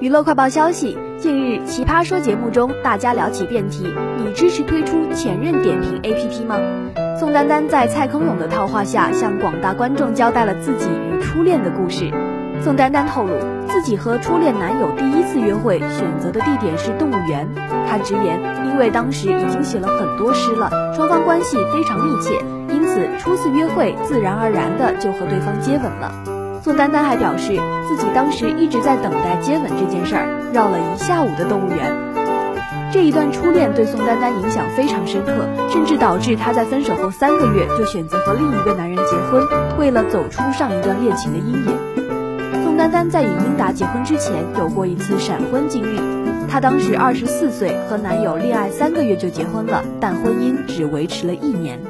娱乐快报消息：近日，《奇葩说》节目中，大家聊起辩题，你支持推出前任点评 APP 吗？宋丹丹在蔡康永的套话下，向广大观众交代了自己与初恋的故事。宋丹丹透露，自己和初恋男友第一次约会选择的地点是动物园。她直言，因为当时已经写了很多诗了，双方关系非常密切，因此初次约会自然而然的就和对方接吻了。宋丹丹还表示，自己当时一直在等待接吻这件事儿，绕了一下午的动物园。这一段初恋对宋丹丹影响非常深刻，甚至导致她在分手后三个月就选择和另一个男人结婚，为了走出上一段恋情的阴影。宋丹丹在与英达结婚之前有过一次闪婚经历，她当时二十四岁，和男友恋爱三个月就结婚了，但婚姻只维持了一年。